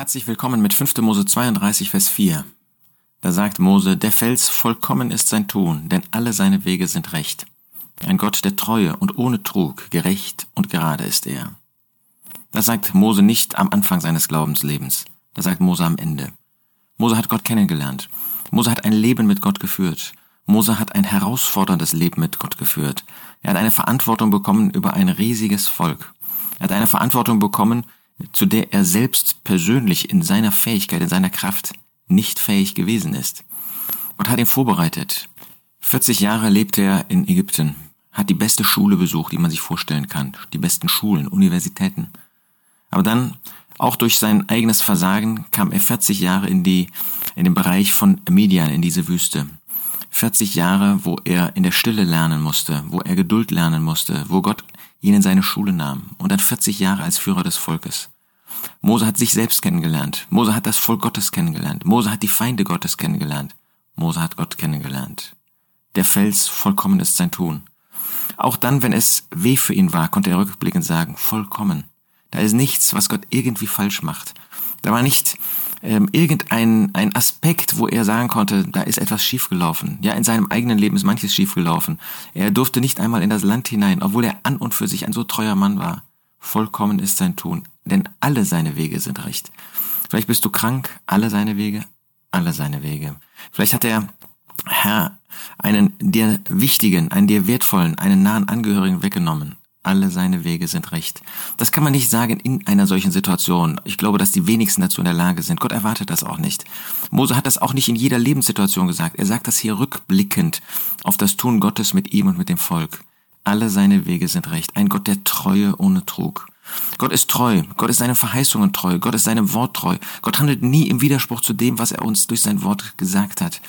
Herzlich willkommen mit 5. Mose 32, Vers 4. Da sagt Mose, der Fels vollkommen ist sein Tun, denn alle seine Wege sind recht. Ein Gott der Treue und ohne Trug, gerecht und gerade ist er. Das sagt Mose nicht am Anfang seines Glaubenslebens. Das sagt Mose am Ende. Mose hat Gott kennengelernt. Mose hat ein Leben mit Gott geführt. Mose hat ein herausforderndes Leben mit Gott geführt. Er hat eine Verantwortung bekommen über ein riesiges Volk. Er hat eine Verantwortung bekommen, zu der er selbst persönlich in seiner Fähigkeit, in seiner Kraft nicht fähig gewesen ist. Gott hat ihn vorbereitet. 40 Jahre lebte er in Ägypten, hat die beste Schule besucht, die man sich vorstellen kann, die besten Schulen, Universitäten. Aber dann, auch durch sein eigenes Versagen, kam er 40 Jahre in die, in den Bereich von Median, in diese Wüste. 40 Jahre, wo er in der Stille lernen musste, wo er Geduld lernen musste, wo Gott ihn in seine Schule nahm und dann 40 Jahre als Führer des Volkes. Mose hat sich selbst kennengelernt. Mose hat das Volk Gottes kennengelernt. Mose hat die Feinde Gottes kennengelernt. Mose hat Gott kennengelernt. Der Fels vollkommen ist sein Tun. Auch dann, wenn es weh für ihn war, konnte er rückblickend sagen, vollkommen. Da ist nichts, was Gott irgendwie falsch macht. Da war nicht ähm, irgendein ein Aspekt, wo er sagen konnte, da ist etwas schiefgelaufen. Ja, in seinem eigenen Leben ist manches schiefgelaufen. Er durfte nicht einmal in das Land hinein, obwohl er an und für sich ein so treuer Mann war. Vollkommen ist sein Tun, denn alle seine Wege sind recht. Vielleicht bist du krank, alle seine Wege, alle seine Wege. Vielleicht hat der Herr einen dir wichtigen, einen dir wertvollen, einen nahen Angehörigen weggenommen alle seine Wege sind recht. Das kann man nicht sagen in einer solchen Situation. Ich glaube, dass die wenigsten dazu in der Lage sind. Gott erwartet das auch nicht. Mose hat das auch nicht in jeder Lebenssituation gesagt. Er sagt das hier rückblickend auf das Tun Gottes mit ihm und mit dem Volk. Alle seine Wege sind recht. Ein Gott der Treue ohne Trug. Gott ist treu. Gott ist seinen Verheißungen treu. Gott ist seinem Wort treu. Gott handelt nie im Widerspruch zu dem, was er uns durch sein Wort gesagt hat.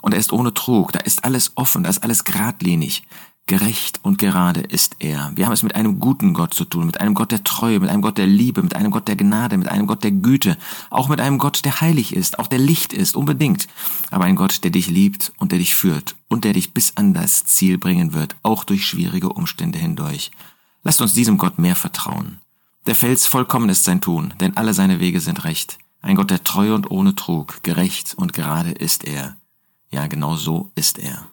Und er ist ohne Trug. Da ist alles offen. Da ist alles geradlinig. Gerecht und gerade ist er. Wir haben es mit einem guten Gott zu tun, mit einem Gott der Treue, mit einem Gott der Liebe, mit einem Gott der Gnade, mit einem Gott der Güte, auch mit einem Gott, der heilig ist, auch der Licht ist, unbedingt. Aber ein Gott, der dich liebt und der dich führt und der dich bis an das Ziel bringen wird, auch durch schwierige Umstände hindurch. Lasst uns diesem Gott mehr vertrauen. Der Fels vollkommen ist sein Tun, denn alle seine Wege sind recht. Ein Gott der Treue und ohne Trug, gerecht und gerade ist er. Ja, genau so ist er.